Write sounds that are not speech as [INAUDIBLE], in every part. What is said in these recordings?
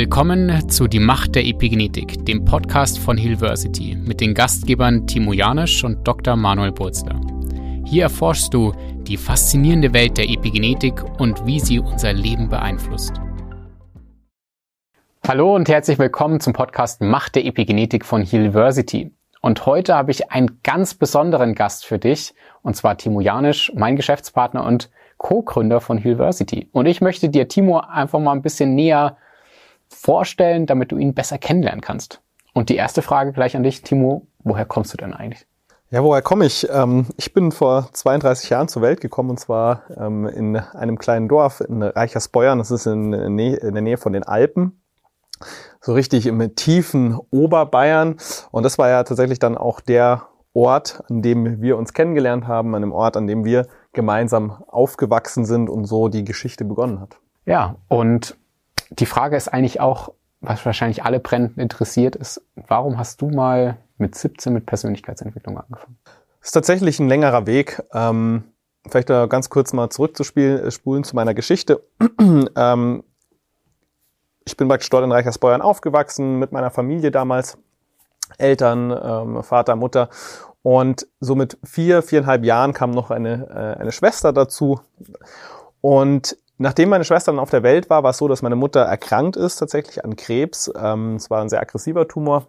Willkommen zu Die Macht der Epigenetik, dem Podcast von Hillversity mit den Gastgebern Timo Janisch und Dr. Manuel Burzler. Hier erforschst du die faszinierende Welt der Epigenetik und wie sie unser Leben beeinflusst. Hallo und herzlich willkommen zum Podcast Macht der Epigenetik von Hillversity. Und heute habe ich einen ganz besonderen Gast für dich, und zwar Timo Janisch, mein Geschäftspartner und Co-Gründer von Hillversity. Und ich möchte dir Timo einfach mal ein bisschen näher vorstellen, damit du ihn besser kennenlernen kannst. Und die erste Frage gleich an dich, Timo, woher kommst du denn eigentlich? Ja, woher komme ich? Ähm, ich bin vor 32 Jahren zur Welt gekommen und zwar ähm, in einem kleinen Dorf in Reichersbeuern. Das ist in, der Nähe von den Alpen. So richtig im tiefen Oberbayern. Und das war ja tatsächlich dann auch der Ort, an dem wir uns kennengelernt haben, an dem Ort, an dem wir gemeinsam aufgewachsen sind und so die Geschichte begonnen hat. Ja, und die Frage ist eigentlich auch, was wahrscheinlich alle brennend interessiert ist, warum hast du mal mit 17 mit Persönlichkeitsentwicklung angefangen? Das ist tatsächlich ein längerer Weg. Ähm, vielleicht ganz kurz mal zurückzuspulen äh, zu meiner Geschichte. [CLEARS THROAT] ähm, ich bin praktisch dort in Reichersbeuern aufgewachsen, mit meiner Familie damals. Eltern, ähm, Vater, Mutter. Und so mit vier, viereinhalb Jahren kam noch eine, äh, eine Schwester dazu. Und Nachdem meine Schwester dann auf der Welt war, war es so, dass meine Mutter erkrankt ist tatsächlich an Krebs. Ähm, es war ein sehr aggressiver Tumor.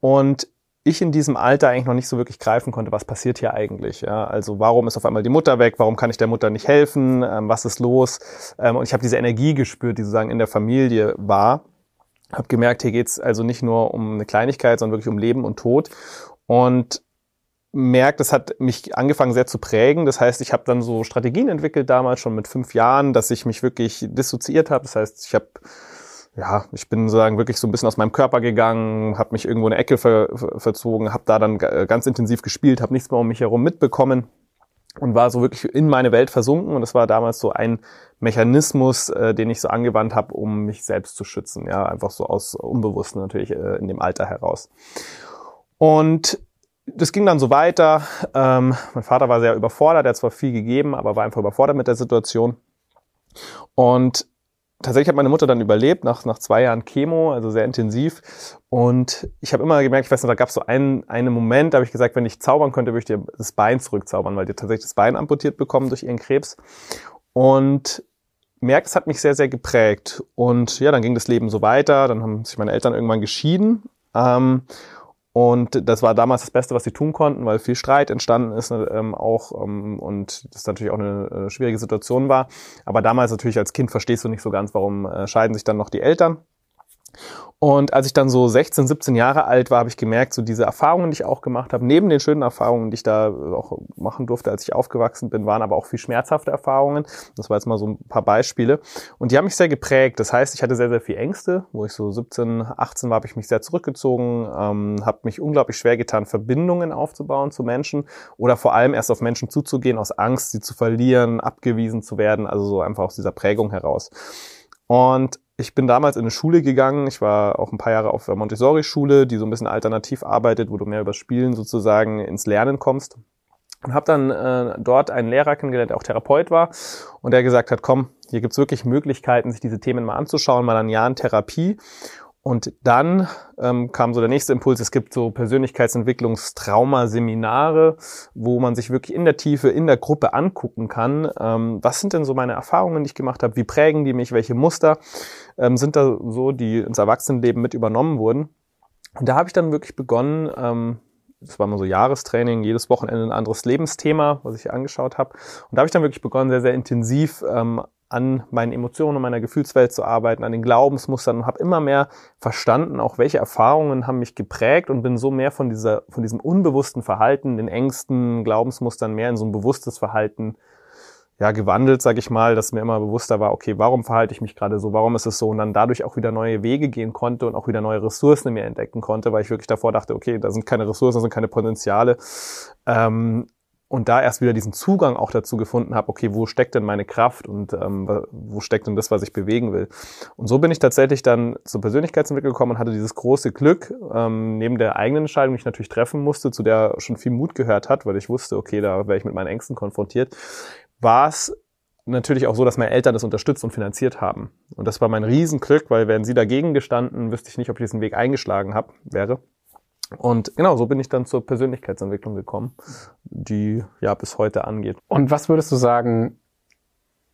Und ich in diesem Alter eigentlich noch nicht so wirklich greifen konnte, was passiert hier eigentlich. Ja? Also warum ist auf einmal die Mutter weg? Warum kann ich der Mutter nicht helfen? Ähm, was ist los? Ähm, und ich habe diese Energie gespürt, die sozusagen in der Familie war. Habe gemerkt, hier geht's also nicht nur um eine Kleinigkeit, sondern wirklich um Leben und Tod. Und merkt, das hat mich angefangen sehr zu prägen. Das heißt, ich habe dann so Strategien entwickelt damals schon mit fünf Jahren, dass ich mich wirklich dissoziiert habe. Das heißt, ich habe ja, ich bin sozusagen wirklich so ein bisschen aus meinem Körper gegangen, habe mich irgendwo in eine Ecke ver verzogen, habe da dann ganz intensiv gespielt, habe nichts mehr um mich herum mitbekommen und war so wirklich in meine Welt versunken. Und das war damals so ein Mechanismus, äh, den ich so angewandt habe, um mich selbst zu schützen. Ja, einfach so aus Unbewussten natürlich äh, in dem Alter heraus. Und das ging dann so weiter. Ähm, mein Vater war sehr überfordert, er hat zwar viel gegeben, aber war einfach überfordert mit der Situation. Und tatsächlich hat meine Mutter dann überlebt, nach, nach zwei Jahren Chemo, also sehr intensiv. Und ich habe immer gemerkt, ich weiß noch, da gab es so einen, einen Moment, da habe ich gesagt, wenn ich zaubern könnte, würde ich dir das Bein zurückzaubern, weil die tatsächlich das Bein amputiert bekommen durch ihren Krebs. Und merkt, es hat mich sehr, sehr geprägt. Und ja, dann ging das Leben so weiter. Dann haben sich meine Eltern irgendwann geschieden. Ähm, und das war damals das Beste, was sie tun konnten, weil viel Streit entstanden ist ähm, auch ähm, und das natürlich auch eine äh, schwierige Situation war. Aber damals natürlich als Kind verstehst du nicht so ganz, warum äh, scheiden sich dann noch die Eltern. Und als ich dann so 16, 17 Jahre alt war, habe ich gemerkt, so diese Erfahrungen, die ich auch gemacht habe, neben den schönen Erfahrungen, die ich da auch machen durfte, als ich aufgewachsen bin, waren aber auch viel schmerzhafte Erfahrungen. Das war jetzt mal so ein paar Beispiele. Und die haben mich sehr geprägt. Das heißt, ich hatte sehr, sehr viel Ängste. Wo ich so 17, 18 war, habe ich mich sehr zurückgezogen, ähm, habe mich unglaublich schwer getan, Verbindungen aufzubauen zu Menschen oder vor allem erst auf Menschen zuzugehen aus Angst, sie zu verlieren, abgewiesen zu werden, also so einfach aus dieser Prägung heraus. Und ich bin damals in eine Schule gegangen. Ich war auch ein paar Jahre auf der Montessori-Schule, die so ein bisschen alternativ arbeitet, wo du mehr über Spielen sozusagen ins Lernen kommst. Und habe dann äh, dort einen Lehrer kennengelernt, der auch Therapeut war und der gesagt hat, komm, hier gibt's wirklich Möglichkeiten, sich diese Themen mal anzuschauen, mal ein Jahr in Therapie. Und dann ähm, kam so der nächste Impuls, es gibt so Persönlichkeitsentwicklungstrauma-Seminare, wo man sich wirklich in der Tiefe, in der Gruppe angucken kann, ähm, was sind denn so meine Erfahrungen, die ich gemacht habe, wie prägen die mich, welche Muster ähm, sind da so, die ins Erwachsenenleben mit übernommen wurden. Und da habe ich dann wirklich begonnen, ähm, das war mal so Jahrestraining, jedes Wochenende ein anderes Lebensthema, was ich angeschaut habe. Und da habe ich dann wirklich begonnen, sehr, sehr intensiv ähm, an meinen Emotionen und meiner Gefühlswelt zu arbeiten, an den Glaubensmustern und habe immer mehr verstanden, auch welche Erfahrungen haben mich geprägt und bin so mehr von dieser, von diesem unbewussten Verhalten, den Ängsten, Glaubensmustern mehr in so ein bewusstes Verhalten ja, gewandelt, sage ich mal, dass mir immer bewusster war, okay, warum verhalte ich mich gerade so, warum ist es so und dann dadurch auch wieder neue Wege gehen konnte und auch wieder neue Ressourcen in mir entdecken konnte, weil ich wirklich davor dachte, okay, da sind keine Ressourcen, da sind keine Potenziale. Ähm, und da erst wieder diesen Zugang auch dazu gefunden habe, okay, wo steckt denn meine Kraft und ähm, wo steckt denn das, was ich bewegen will. Und so bin ich tatsächlich dann zur Persönlichkeitsentwicklung gekommen und hatte dieses große Glück, ähm, neben der eigenen Entscheidung, die ich natürlich treffen musste, zu der schon viel Mut gehört hat, weil ich wusste, okay, da wäre ich mit meinen Ängsten konfrontiert, war es natürlich auch so, dass meine Eltern das unterstützt und finanziert haben. Und das war mein Riesenglück, weil wären sie dagegen gestanden, wüsste ich nicht, ob ich diesen Weg eingeschlagen hab, wäre. Und genau, so bin ich dann zur Persönlichkeitsentwicklung gekommen, die ja bis heute angeht. Und was würdest du sagen,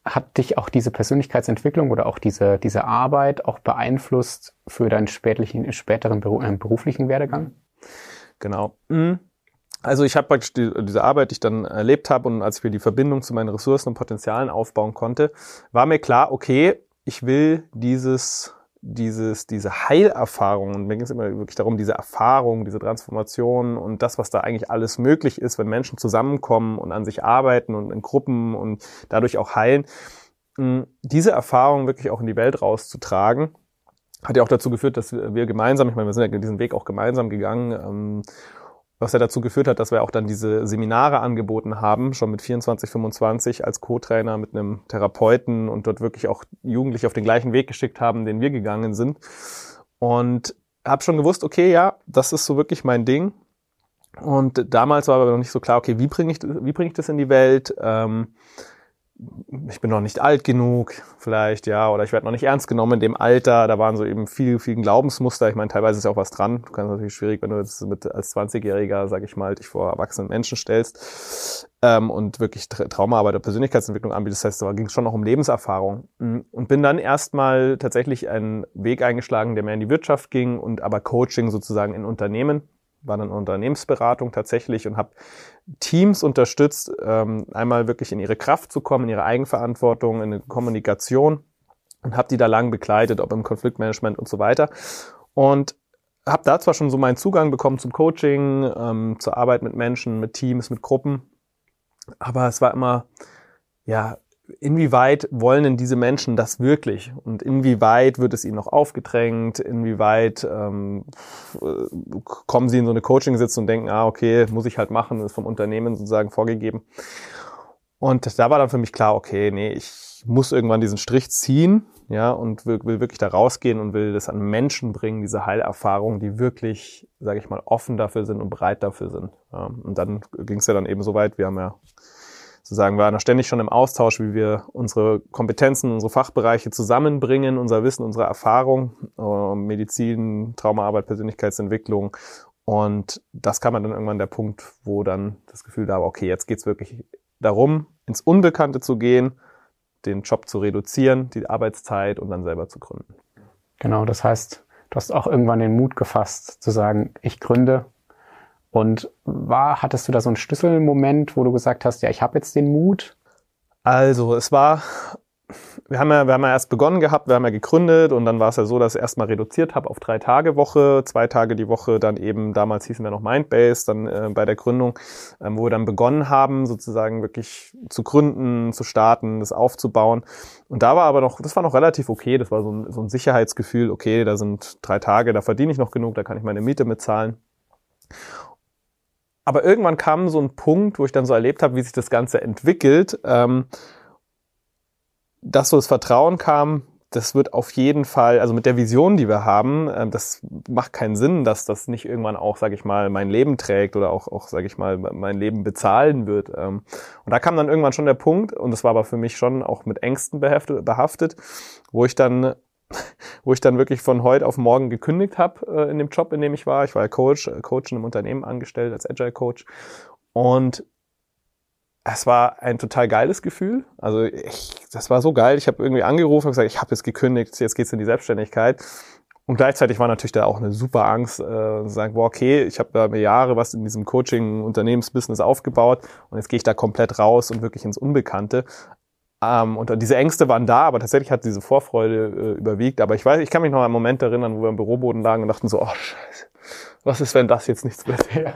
hat dich auch diese Persönlichkeitsentwicklung oder auch diese, diese Arbeit auch beeinflusst für deinen spätlichen, späteren äh, beruflichen Werdegang? Genau. Mhm. Also ich habe praktisch die, diese Arbeit, die ich dann erlebt habe und als ich mir die Verbindung zu meinen Ressourcen und Potenzialen aufbauen konnte, war mir klar, okay, ich will dieses, dieses, diese Heilerfahrung, und mir ging es immer wirklich darum, diese Erfahrung, diese Transformation und das, was da eigentlich alles möglich ist, wenn Menschen zusammenkommen und an sich arbeiten und in Gruppen und dadurch auch heilen, diese Erfahrung wirklich auch in die Welt rauszutragen, hat ja auch dazu geführt, dass wir gemeinsam, ich meine, wir sind ja diesen Weg auch gemeinsam gegangen, ähm, was ja dazu geführt hat, dass wir auch dann diese Seminare angeboten haben, schon mit 24, 25 als Co-Trainer mit einem Therapeuten und dort wirklich auch Jugendliche auf den gleichen Weg geschickt haben, den wir gegangen sind. Und habe schon gewusst, okay, ja, das ist so wirklich mein Ding. Und damals war aber noch nicht so klar, okay, wie bringe ich, wie bringe ich das in die Welt? Ähm, ich bin noch nicht alt genug, vielleicht, ja, oder ich werde noch nicht ernst genommen in dem Alter. Da waren so eben viel, viel Glaubensmuster. Ich meine, teilweise ist ja auch was dran. Du kannst natürlich schwierig, wenn du jetzt mit als 20-Jähriger, sag ich mal, dich vor erwachsenen Menschen stellst ähm, und wirklich Traumaarbeit oder Persönlichkeitsentwicklung anbietest. Das heißt, da ging es schon noch um Lebenserfahrung. Und bin dann erstmal tatsächlich einen Weg eingeschlagen, der mehr in die Wirtschaft ging und aber Coaching sozusagen in Unternehmen war dann Unternehmensberatung tatsächlich und habe Teams unterstützt, ähm, einmal wirklich in ihre Kraft zu kommen, in ihre Eigenverantwortung, in eine Kommunikation und habe die da lang begleitet, ob im Konfliktmanagement und so weiter. Und habe da zwar schon so meinen Zugang bekommen zum Coaching, ähm, zur Arbeit mit Menschen, mit Teams, mit Gruppen, aber es war immer ja inwieweit wollen denn diese Menschen das wirklich? Und inwieweit wird es ihnen noch aufgedrängt? Inwieweit ähm, kommen sie in so eine Coaching-Sitzung und denken, ah, okay, muss ich halt machen, ist vom Unternehmen sozusagen vorgegeben. Und da war dann für mich klar, okay, nee, ich muss irgendwann diesen Strich ziehen, ja, und will, will wirklich da rausgehen und will das an Menschen bringen, diese Heilerfahrung, die wirklich, sage ich mal, offen dafür sind und bereit dafür sind. Ja, und dann ging es ja dann eben so weit, wir haben ja sozusagen waren da ständig schon im Austausch, wie wir unsere Kompetenzen, unsere Fachbereiche zusammenbringen, unser Wissen, unsere Erfahrung, äh, Medizin, Traumaarbeit, Persönlichkeitsentwicklung. Und das kam dann irgendwann der Punkt, wo dann das Gefühl da war, okay, jetzt geht's wirklich darum, ins Unbekannte zu gehen, den Job zu reduzieren, die Arbeitszeit und dann selber zu gründen. Genau, das heißt, du hast auch irgendwann den Mut gefasst, zu sagen, ich gründe und war, hattest du da so einen Schlüsselmoment, wo du gesagt hast, ja, ich habe jetzt den Mut? Also, es war, wir haben ja, wir haben ja erst begonnen gehabt, wir haben ja gegründet und dann war es ja so, dass ich erstmal reduziert habe auf drei Tage Woche, zwei Tage die Woche, dann eben, damals hießen wir noch Mindbase, dann äh, bei der Gründung, ähm, wo wir dann begonnen haben, sozusagen wirklich zu gründen, zu starten, das aufzubauen. Und da war aber noch, das war noch relativ okay, das war so ein, so ein Sicherheitsgefühl, okay, da sind drei Tage, da verdiene ich noch genug, da kann ich meine Miete mitzahlen. Aber irgendwann kam so ein Punkt, wo ich dann so erlebt habe, wie sich das Ganze entwickelt, ähm, dass so das Vertrauen kam, das wird auf jeden Fall, also mit der Vision, die wir haben, äh, das macht keinen Sinn, dass das nicht irgendwann auch, sage ich mal, mein Leben trägt oder auch, auch sage ich mal, mein Leben bezahlen wird. Ähm, und da kam dann irgendwann schon der Punkt, und das war aber für mich schon auch mit Ängsten behaftet, behaftet wo ich dann wo ich dann wirklich von heute auf morgen gekündigt habe äh, in dem Job, in dem ich war. Ich war ja Coach, äh, Coach in einem Unternehmen angestellt als Agile Coach. Und es war ein total geiles Gefühl. Also ich, das war so geil. Ich habe irgendwie angerufen und gesagt, ich habe jetzt gekündigt, jetzt geht's in die Selbstständigkeit. Und gleichzeitig war natürlich da auch eine super Angst, äh, sagen, boah, okay, ich habe da mir Jahre was in diesem Coaching-Unternehmensbusiness aufgebaut und jetzt gehe ich da komplett raus und wirklich ins Unbekannte. Ähm, und diese Ängste waren da, aber tatsächlich hat diese Vorfreude äh, überwiegt. Aber ich weiß, ich kann mich noch an einen Moment erinnern, wo wir im Büroboden lagen und dachten so, oh Scheiße, was ist, wenn das jetzt nichts wird? Ja.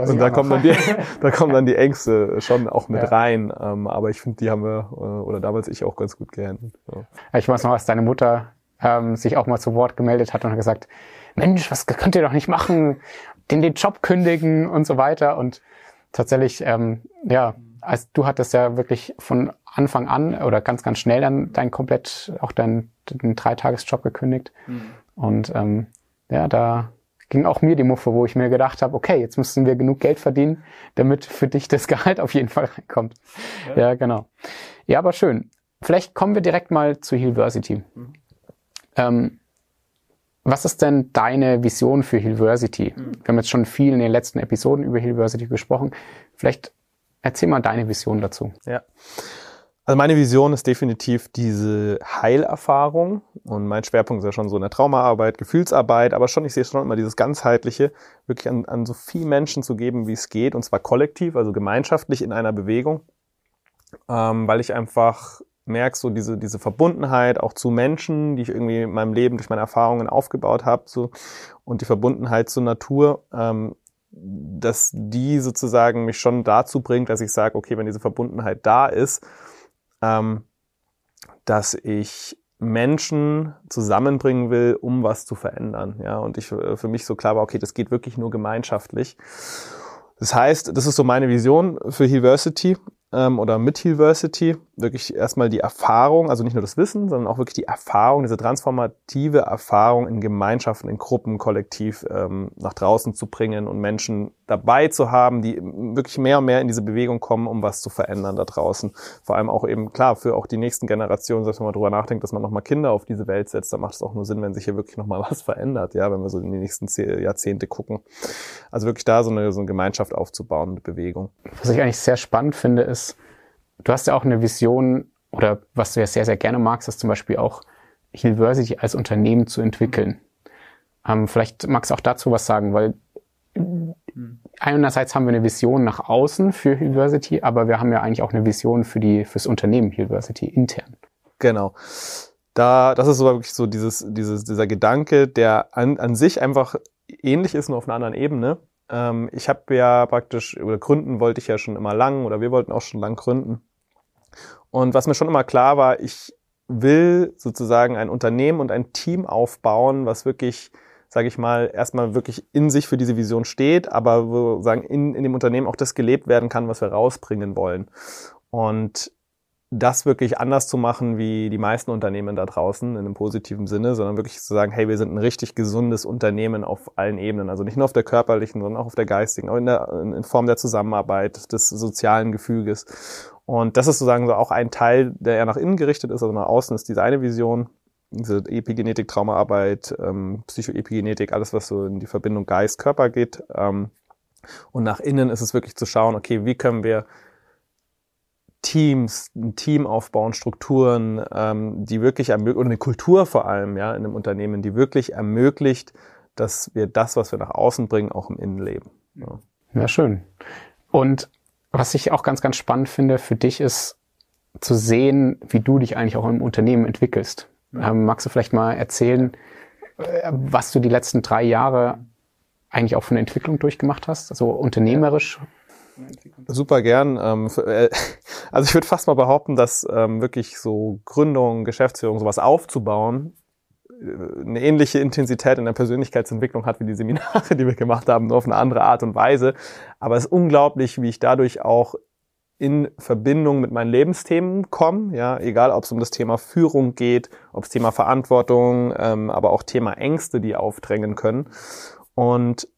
Und da kommen, dann die, [LAUGHS] da kommen dann die Ängste schon auch mit ja. rein. Ähm, aber ich finde, die haben wir, äh, oder damals ich auch ganz gut gehandelt. Ja. Ich weiß noch, als deine Mutter ähm, sich auch mal zu Wort gemeldet hat und hat gesagt, Mensch, was könnt ihr doch nicht machen? Den, den Job kündigen und so weiter. Und tatsächlich, ähm, ja, als du hattest ja wirklich von Anfang an oder ganz, ganz schnell dann dein komplett auch deinen, deinen Dreitagesjob gekündigt. Mhm. Und ähm, ja, da ging auch mir die Muffe, wo ich mir gedacht habe, okay, jetzt müssen wir genug Geld verdienen, damit für dich das [LAUGHS] Gehalt auf jeden Fall reinkommt. Ja, ja genau. Ja, aber schön. Vielleicht kommen wir direkt mal zu Hillversity. Mhm. Ähm, was ist denn deine Vision für Hillversity? Mhm. Wir haben jetzt schon viel in den letzten Episoden über Hillversity gesprochen. Vielleicht erzähl mal deine Vision dazu. Ja. Also meine Vision ist definitiv diese Heilerfahrung. Und mein Schwerpunkt ist ja schon so eine Traumaarbeit, Gefühlsarbeit, aber schon, ich sehe schon immer dieses ganzheitliche, wirklich an, an so viel Menschen zu geben, wie es geht. Und zwar kollektiv, also gemeinschaftlich in einer Bewegung, ähm, weil ich einfach merke, so diese, diese Verbundenheit auch zu Menschen, die ich irgendwie in meinem Leben durch meine Erfahrungen aufgebaut habe, so. Und die Verbundenheit zur Natur, ähm, dass die sozusagen mich schon dazu bringt, dass ich sage, okay, wenn diese Verbundenheit da ist, ähm, dass ich Menschen zusammenbringen will, um was zu verändern. Ja, und ich äh, für mich so klar war, okay, das geht wirklich nur gemeinschaftlich. Das heißt, das ist so meine Vision für Hillversity ähm, oder mit Hillversity wirklich erstmal die Erfahrung, also nicht nur das Wissen, sondern auch wirklich die Erfahrung, diese transformative Erfahrung in Gemeinschaften, in Gruppen, kollektiv ähm, nach draußen zu bringen und Menschen dabei zu haben, die wirklich mehr und mehr in diese Bewegung kommen, um was zu verändern da draußen. Vor allem auch eben, klar, für auch die nächsten Generationen, dass man mal drüber nachdenkt, dass man nochmal Kinder auf diese Welt setzt, dann macht es auch nur Sinn, wenn sich hier wirklich nochmal [LAUGHS] was verändert, ja, wenn wir so in die nächsten Jahrzehnte gucken. Also wirklich da so eine, so eine Gemeinschaft aufzubauen, eine Bewegung. Was ich eigentlich sehr spannend finde, ist, du hast ja auch eine Vision oder was du ja sehr, sehr gerne magst, ist zum Beispiel auch Hillversity als Unternehmen zu entwickeln. Ähm, vielleicht magst du auch dazu was sagen, weil einerseits haben wir eine Vision nach außen für Hillversity, aber wir haben ja eigentlich auch eine Vision für die, fürs Unternehmen Hillversity intern. Genau. Da, das ist so wirklich so dieses, dieses, dieser Gedanke, der an, an sich einfach ähnlich ist, nur auf einer anderen Ebene. Ähm, ich habe ja praktisch, oder gründen wollte ich ja schon immer lang, oder wir wollten auch schon lang gründen. Und was mir schon immer klar war, ich will sozusagen ein Unternehmen und ein Team aufbauen, was wirklich, sage ich mal, erstmal wirklich in sich für diese Vision steht, aber wo sagen in, in dem Unternehmen auch das gelebt werden kann, was wir rausbringen wollen. Und das wirklich anders zu machen wie die meisten Unternehmen da draußen in einem positiven Sinne, sondern wirklich zu sagen, hey, wir sind ein richtig gesundes Unternehmen auf allen Ebenen, also nicht nur auf der körperlichen, sondern auch auf der geistigen, auch in, der, in Form der Zusammenarbeit, des sozialen Gefüges. Und das ist sozusagen so auch ein Teil, der eher nach innen gerichtet ist, also nach außen ist diese eine Vision, diese Epigenetik, Traumaarbeit, ähm, Psychoepigenetik, alles, was so in die Verbindung Geist-Körper geht. Ähm, und nach innen ist es wirklich zu schauen, okay, wie können wir Teams, ein Team aufbauen, Strukturen, ähm, die wirklich ermöglichen, oder eine Kultur vor allem, ja, in einem Unternehmen, die wirklich ermöglicht, dass wir das, was wir nach außen bringen, auch im Innenleben. Ja. ja, schön. Und was ich auch ganz, ganz spannend finde für dich ist, zu sehen, wie du dich eigentlich auch im Unternehmen entwickelst. Ähm, magst du vielleicht mal erzählen, äh, was du die letzten drei Jahre eigentlich auch für eine Entwicklung durchgemacht hast, also unternehmerisch? Super gern. Ähm, äh, [LAUGHS] also ich würde fast mal behaupten, dass ähm, wirklich so Gründung, Geschäftsführung, sowas aufzubauen, äh, eine ähnliche Intensität in der Persönlichkeitsentwicklung hat wie die Seminare, [LAUGHS] die wir gemacht haben, nur auf eine andere Art und Weise. Aber es ist unglaublich, wie ich dadurch auch in Verbindung mit meinen Lebensthemen komme, ja, egal ob es um das Thema Führung geht, ob es Thema Verantwortung, ähm, aber auch Thema Ängste, die aufdrängen können. Und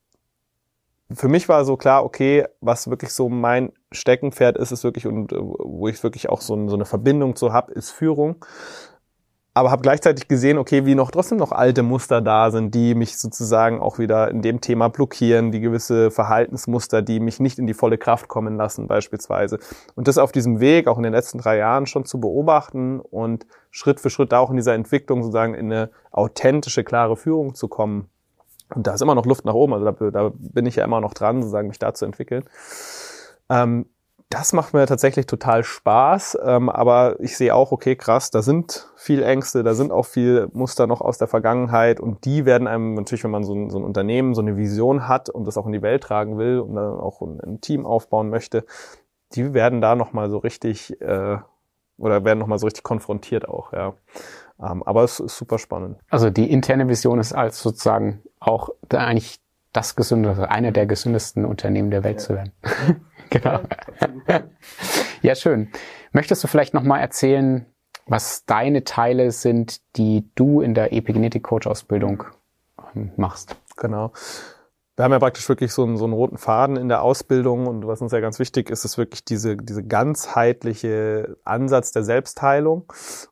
für mich war so klar, okay, was wirklich so mein Steckenpferd ist, ist wirklich und äh, wo ich wirklich auch so, so eine Verbindung zu hab, ist Führung. Aber habe gleichzeitig gesehen, okay, wie noch trotzdem noch alte Muster da sind, die mich sozusagen auch wieder in dem Thema blockieren, die gewisse Verhaltensmuster, die mich nicht in die volle Kraft kommen lassen, beispielsweise. Und das auf diesem Weg, auch in den letzten drei Jahren schon zu beobachten und Schritt für Schritt auch in dieser Entwicklung sozusagen in eine authentische, klare Führung zu kommen, und da ist immer noch Luft nach oben, also da, da bin ich ja immer noch dran, sozusagen mich da zu entwickeln. Ähm, das macht mir tatsächlich total Spaß, ähm, aber ich sehe auch, okay, krass, da sind viel Ängste, da sind auch viel Muster noch aus der Vergangenheit und die werden einem natürlich, wenn man so ein, so ein Unternehmen, so eine Vision hat und das auch in die Welt tragen will und dann auch ein, ein Team aufbauen möchte, die werden da nochmal so richtig äh, oder werden nochmal so richtig konfrontiert auch, ja. Ähm, aber es ist super spannend. Also die interne Vision ist als sozusagen auch da eigentlich das gesündere, eine der gesündesten Unternehmen der Welt ja. zu werden. [LAUGHS] genau. Ja, [LAUGHS] ja, schön. Möchtest du vielleicht nochmal erzählen, was deine Teile sind, die du in der Epigenetik Coach Ausbildung ähm, machst? Genau. Wir haben ja praktisch wirklich so einen, so einen roten Faden in der Ausbildung und was uns ja ganz wichtig ist, ist wirklich diese, diese ganzheitliche Ansatz der Selbstheilung.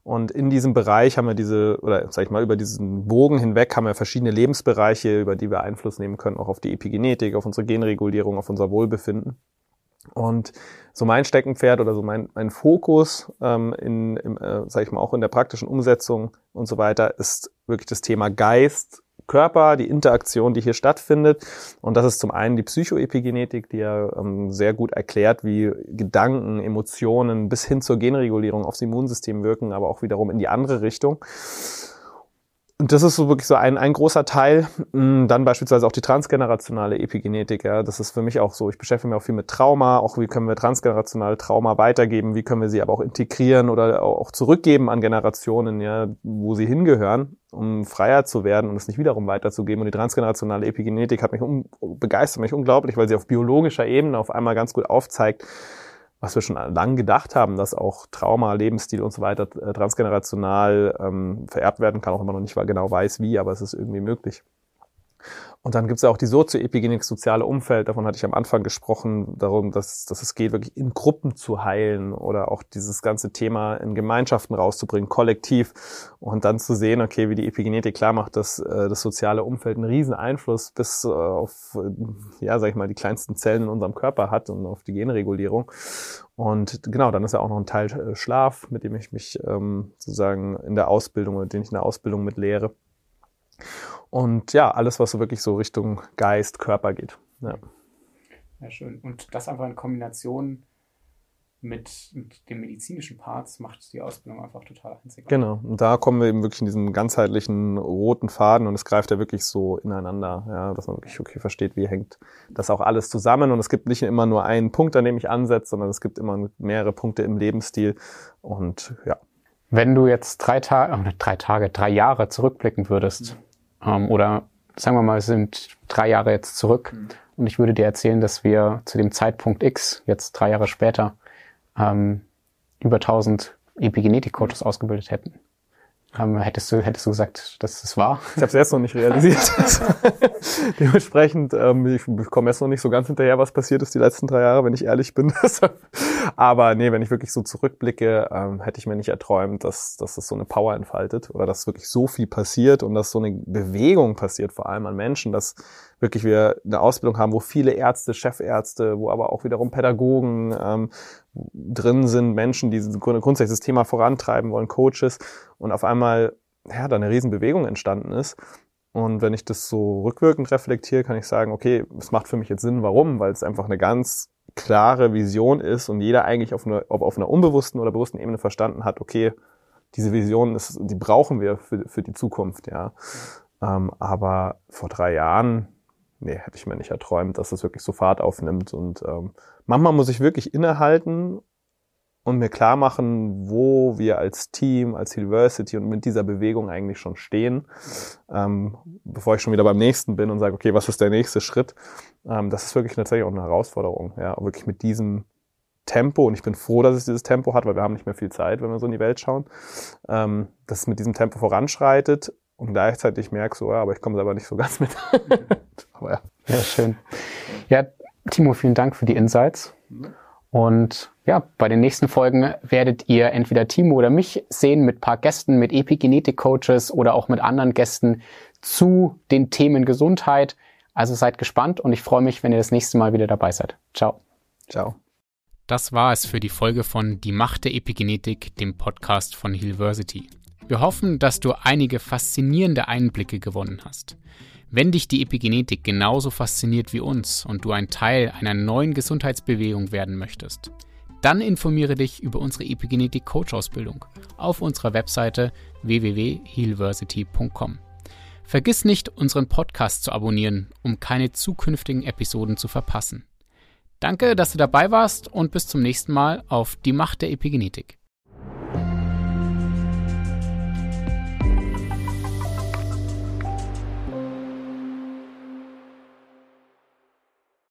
Und in diesem Bereich haben wir diese, oder sag ich mal, über diesen Bogen hinweg haben wir verschiedene Lebensbereiche, über die wir Einfluss nehmen können, auch auf die Epigenetik, auf unsere Genregulierung, auf unser Wohlbefinden. Und so mein Steckenpferd oder so mein, mein Fokus ähm, in, im, äh, sag ich mal, auch in der praktischen Umsetzung und so weiter ist wirklich das Thema Geist, Körper, die Interaktion, die hier stattfindet. Und das ist zum einen die Psychoepigenetik, die ja ähm, sehr gut erklärt, wie Gedanken, Emotionen bis hin zur Genregulierung aufs Immunsystem wirken, aber auch wiederum in die andere Richtung. Und das ist so wirklich so ein, ein großer Teil. Mm, dann beispielsweise auch die transgenerationale Epigenetik. Ja. Das ist für mich auch so. Ich beschäftige mich auch viel mit Trauma. Auch wie können wir transgenerationale Trauma weitergeben? Wie können wir sie aber auch integrieren oder auch zurückgeben an Generationen, ja, wo sie hingehören, um freier zu werden und es nicht wiederum weiterzugeben. Und die transgenerationale Epigenetik hat mich um, begeistert mich unglaublich, weil sie auf biologischer Ebene auf einmal ganz gut aufzeigt, was wir schon lange gedacht haben, dass auch Trauma, Lebensstil und so weiter äh, transgenerational ähm, vererbt werden kann, auch wenn man noch nicht genau weiß, wie, aber es ist irgendwie möglich. Und dann gibt es ja auch die Sozioepigenik, soziale Umfeld, davon hatte ich am Anfang gesprochen, darum, dass, dass es geht, wirklich in Gruppen zu heilen oder auch dieses ganze Thema in Gemeinschaften rauszubringen, kollektiv und dann zu sehen, okay, wie die Epigenetik klar macht, dass äh, das soziale Umfeld einen riesen Einfluss bis äh, auf, äh, ja, sag ich mal, die kleinsten Zellen in unserem Körper hat und auf die Genregulierung. Und genau, dann ist ja auch noch ein Teil äh, Schlaf, mit dem ich mich ähm, sozusagen in der Ausbildung oder den ich in der Ausbildung mit lehre. Und ja, alles, was so wirklich so Richtung Geist, Körper geht. Ja. ja, schön. Und das einfach in Kombination mit, mit den medizinischen Parts macht die Ausbildung einfach total einzigartig. Genau. Und da kommen wir eben wirklich in diesen ganzheitlichen roten Faden und es greift ja wirklich so ineinander, ja, dass man wirklich okay versteht, wie hängt das auch alles zusammen. Und es gibt nicht immer nur einen Punkt, an dem ich ansetze, sondern es gibt immer mehrere Punkte im Lebensstil. Und ja. Wenn du jetzt drei Tage, äh, drei Tage, drei Jahre zurückblicken würdest, mhm ähm, oder sagen wir mal, es sind drei Jahre jetzt zurück mhm. und ich würde dir erzählen, dass wir zu dem Zeitpunkt X, jetzt drei Jahre später, ähm, über 1000 Epigenetik-Coaches ausgebildet hätten. Ähm, hättest du hättest du gesagt, dass das war? [LAUGHS] Ich habe es jetzt noch nicht realisiert. [LAUGHS] Dementsprechend, ähm, ich komme jetzt noch nicht so ganz hinterher, was passiert ist die letzten drei Jahre, wenn ich ehrlich bin. [LAUGHS] Aber nee, wenn ich wirklich so zurückblicke, ähm, hätte ich mir nicht erträumt, dass, dass das so eine Power entfaltet oder dass wirklich so viel passiert und dass so eine Bewegung passiert, vor allem an Menschen, dass wirklich wir eine Ausbildung haben, wo viele Ärzte, Chefärzte, wo aber auch wiederum Pädagogen ähm, drin sind, Menschen, die grundsätzlich das Thema vorantreiben wollen, Coaches und auf einmal ja, da eine Riesenbewegung entstanden ist. Und wenn ich das so rückwirkend reflektiere, kann ich sagen, okay, es macht für mich jetzt Sinn, warum? Weil es einfach eine ganz klare Vision ist und jeder eigentlich auf einer, ob auf einer unbewussten oder bewussten Ebene verstanden hat, okay, diese Vision ist, die brauchen wir für, für die Zukunft, ja. Ähm, aber vor drei Jahren, nee, hätte ich mir nicht erträumt, dass das wirklich so Fahrt aufnimmt. Und ähm, manchmal muss ich wirklich innehalten und mir klar machen, wo wir als Team, als University und mit dieser Bewegung eigentlich schon stehen, ähm, bevor ich schon wieder beim nächsten bin und sage, okay, was ist der nächste Schritt? Ähm, das ist wirklich tatsächlich auch eine Herausforderung, ja, wirklich mit diesem Tempo, und ich bin froh, dass es dieses Tempo hat, weil wir haben nicht mehr viel Zeit, wenn wir so in die Welt schauen, ähm, dass es mit diesem Tempo voranschreitet und gleichzeitig merke so, ja, aber ich komme selber nicht so ganz mit. [LAUGHS] aber ja. Ja, schön. Ja, Timo, vielen Dank für die Insights. Und ja, bei den nächsten Folgen werdet ihr entweder Timo oder mich sehen mit paar Gästen, mit Epigenetik-Coaches oder auch mit anderen Gästen zu den Themen Gesundheit. Also seid gespannt und ich freue mich, wenn ihr das nächste Mal wieder dabei seid. Ciao. Ciao. Das war es für die Folge von Die Macht der Epigenetik, dem Podcast von Hillversity. Wir hoffen, dass du einige faszinierende Einblicke gewonnen hast. Wenn dich die Epigenetik genauso fasziniert wie uns und du ein Teil einer neuen Gesundheitsbewegung werden möchtest, dann informiere dich über unsere Epigenetik Coach Ausbildung auf unserer Webseite www.healversity.com. Vergiss nicht, unseren Podcast zu abonnieren, um keine zukünftigen Episoden zu verpassen. Danke, dass du dabei warst und bis zum nächsten Mal auf die Macht der Epigenetik.